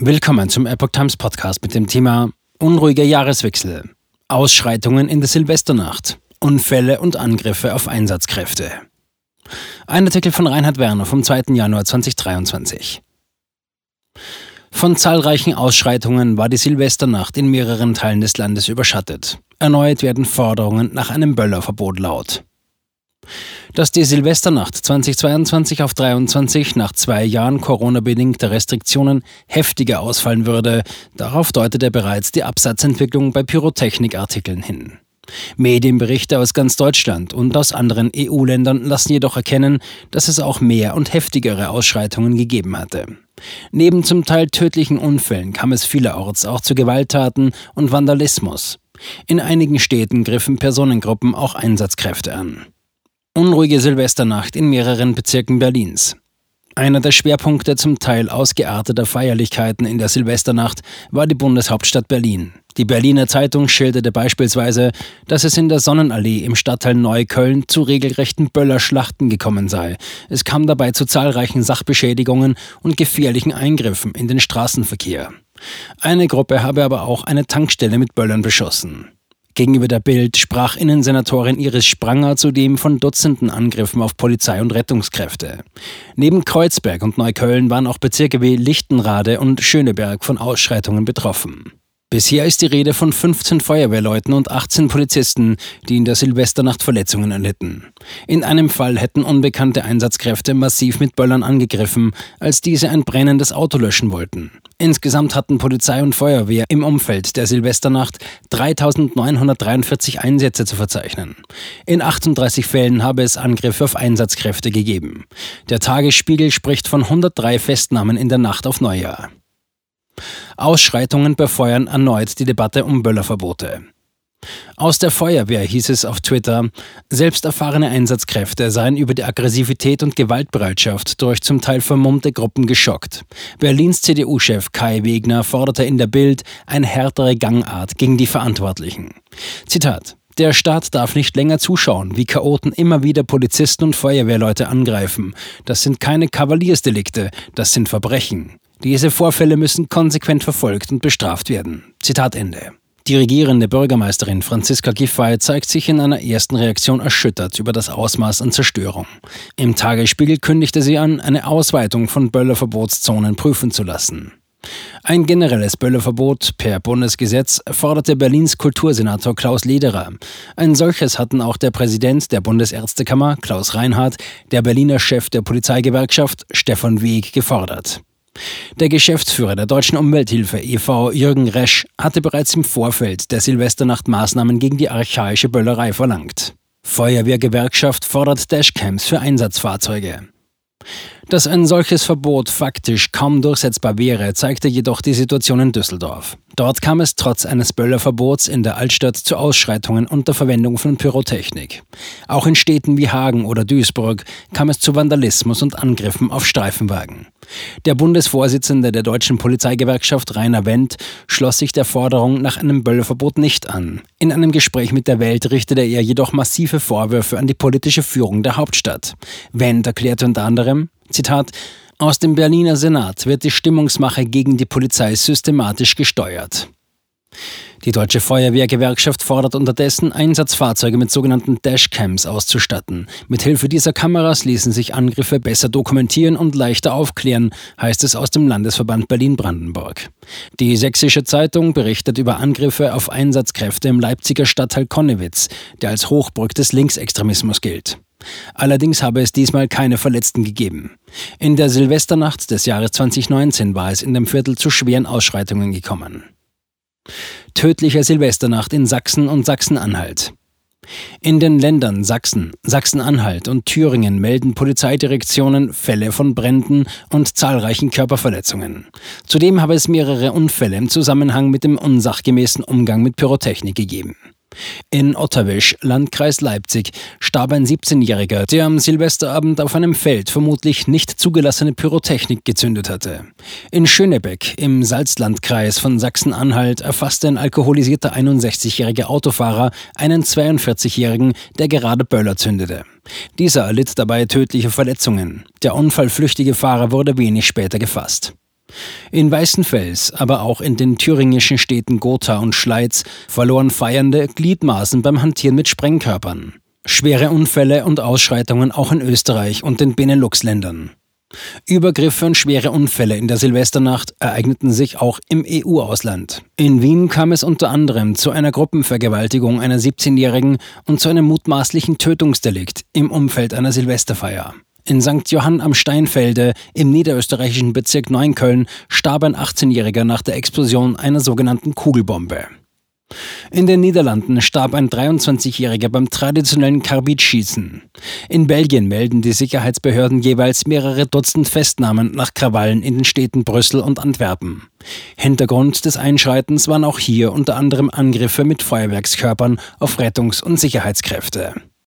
Willkommen zum Epoch Times Podcast mit dem Thema Unruhiger Jahreswechsel, Ausschreitungen in der Silvesternacht, Unfälle und Angriffe auf Einsatzkräfte. Ein Artikel von Reinhard Werner vom 2. Januar 2023. Von zahlreichen Ausschreitungen war die Silvesternacht in mehreren Teilen des Landes überschattet. Erneut werden Forderungen nach einem Böllerverbot laut. Dass die Silvesternacht 2022 auf 23 nach zwei Jahren Corona-bedingter Restriktionen heftiger ausfallen würde, darauf deutete bereits die Absatzentwicklung bei Pyrotechnikartikeln hin. Medienberichte aus ganz Deutschland und aus anderen EU-Ländern lassen jedoch erkennen, dass es auch mehr und heftigere Ausschreitungen gegeben hatte. Neben zum Teil tödlichen Unfällen kam es vielerorts auch zu Gewalttaten und Vandalismus. In einigen Städten griffen Personengruppen auch Einsatzkräfte an. Unruhige Silvesternacht in mehreren Bezirken Berlins. Einer der Schwerpunkte zum Teil ausgearteter Feierlichkeiten in der Silvesternacht war die Bundeshauptstadt Berlin. Die Berliner Zeitung schilderte beispielsweise, dass es in der Sonnenallee im Stadtteil Neukölln zu regelrechten Böllerschlachten gekommen sei. Es kam dabei zu zahlreichen Sachbeschädigungen und gefährlichen Eingriffen in den Straßenverkehr. Eine Gruppe habe aber auch eine Tankstelle mit Böllern beschossen. Gegenüber der Bild sprach Innensenatorin Iris Spranger zudem von Dutzenden Angriffen auf Polizei und Rettungskräfte. Neben Kreuzberg und Neukölln waren auch Bezirke wie Lichtenrade und Schöneberg von Ausschreitungen betroffen. Bisher ist die Rede von 15 Feuerwehrleuten und 18 Polizisten, die in der Silvesternacht Verletzungen erlitten. In einem Fall hätten unbekannte Einsatzkräfte massiv mit Böllern angegriffen, als diese ein brennendes Auto löschen wollten. Insgesamt hatten Polizei und Feuerwehr im Umfeld der Silvesternacht 3943 Einsätze zu verzeichnen. In 38 Fällen habe es Angriffe auf Einsatzkräfte gegeben. Der Tagesspiegel spricht von 103 Festnahmen in der Nacht auf Neujahr. Ausschreitungen befeuern erneut die Debatte um Böllerverbote. Aus der Feuerwehr hieß es auf Twitter, selbst erfahrene Einsatzkräfte seien über die Aggressivität und Gewaltbereitschaft durch zum Teil vermummte Gruppen geschockt. Berlins CDU-Chef Kai Wegner forderte in der Bild eine härtere Gangart gegen die Verantwortlichen. Zitat der Staat darf nicht länger zuschauen, wie Chaoten immer wieder Polizisten und Feuerwehrleute angreifen. Das sind keine Kavaliersdelikte, das sind Verbrechen. Diese Vorfälle müssen konsequent verfolgt und bestraft werden. Zitat Ende. Die regierende Bürgermeisterin Franziska Giffey zeigt sich in einer ersten Reaktion erschüttert über das Ausmaß an Zerstörung. Im Tagesspiegel kündigte sie an, eine Ausweitung von Böllerverbotszonen prüfen zu lassen. Ein generelles Böllerverbot per Bundesgesetz forderte Berlins Kultursenator Klaus Lederer. Ein solches hatten auch der Präsident der Bundesärztekammer, Klaus Reinhardt, der Berliner Chef der Polizeigewerkschaft, Stefan Weg, gefordert. Der Geschäftsführer der Deutschen Umwelthilfe e.V. Jürgen Resch hatte bereits im Vorfeld der Silvesternacht Maßnahmen gegen die archaische Böllerei verlangt. Feuerwehrgewerkschaft fordert Dashcams für Einsatzfahrzeuge. Dass ein solches Verbot faktisch kaum durchsetzbar wäre, zeigte jedoch die Situation in Düsseldorf. Dort kam es trotz eines Böllerverbots in der Altstadt zu Ausschreitungen unter Verwendung von Pyrotechnik. Auch in Städten wie Hagen oder Duisburg kam es zu Vandalismus und Angriffen auf Streifenwagen. Der Bundesvorsitzende der deutschen Polizeigewerkschaft Rainer Wendt schloss sich der Forderung nach einem Böllerverbot nicht an. In einem Gespräch mit der Welt richtete er jedoch massive Vorwürfe an die politische Führung der Hauptstadt. Wendt erklärte unter anderem, Zitat, aus dem Berliner Senat wird die Stimmungsmache gegen die Polizei systematisch gesteuert. Die Deutsche Feuerwehrgewerkschaft fordert unterdessen, Einsatzfahrzeuge mit sogenannten Dashcams auszustatten. Mithilfe dieser Kameras ließen sich Angriffe besser dokumentieren und leichter aufklären, heißt es aus dem Landesverband Berlin-Brandenburg. Die Sächsische Zeitung berichtet über Angriffe auf Einsatzkräfte im Leipziger Stadtteil Konnewitz, der als Hochburg des Linksextremismus gilt. Allerdings habe es diesmal keine Verletzten gegeben. In der Silvesternacht des Jahres 2019 war es in dem Viertel zu schweren Ausschreitungen gekommen. Tödliche Silvesternacht in Sachsen und Sachsen-Anhalt. In den Ländern Sachsen, Sachsen-Anhalt und Thüringen melden Polizeidirektionen Fälle von Bränden und zahlreichen Körperverletzungen. Zudem habe es mehrere Unfälle im Zusammenhang mit dem unsachgemäßen Umgang mit Pyrotechnik gegeben. In Ottawisch, Landkreis Leipzig, starb ein 17-Jähriger, der am Silvesterabend auf einem Feld vermutlich nicht zugelassene Pyrotechnik gezündet hatte. In Schönebeck, im Salzlandkreis von Sachsen-Anhalt, erfasste ein alkoholisierter 61-jähriger Autofahrer einen 42-jährigen, der gerade Böller zündete. Dieser erlitt dabei tödliche Verletzungen. Der unfallflüchtige Fahrer wurde wenig später gefasst. In Weißenfels, aber auch in den thüringischen Städten Gotha und Schleiz verloren Feiernde Gliedmaßen beim Hantieren mit Sprengkörpern. Schwere Unfälle und Ausschreitungen auch in Österreich und den Benelux-Ländern. Übergriffe und schwere Unfälle in der Silvesternacht ereigneten sich auch im EU-Ausland. In Wien kam es unter anderem zu einer Gruppenvergewaltigung einer 17-Jährigen und zu einem mutmaßlichen Tötungsdelikt im Umfeld einer Silvesterfeier. In St. Johann am Steinfelde im niederösterreichischen Bezirk Neunköln starb ein 18-Jähriger nach der Explosion einer sogenannten Kugelbombe. In den Niederlanden starb ein 23-Jähriger beim traditionellen Karbidschießen. In Belgien melden die Sicherheitsbehörden jeweils mehrere Dutzend Festnahmen nach Krawallen in den Städten Brüssel und Antwerpen. Hintergrund des Einschreitens waren auch hier unter anderem Angriffe mit Feuerwerkskörpern auf Rettungs- und Sicherheitskräfte.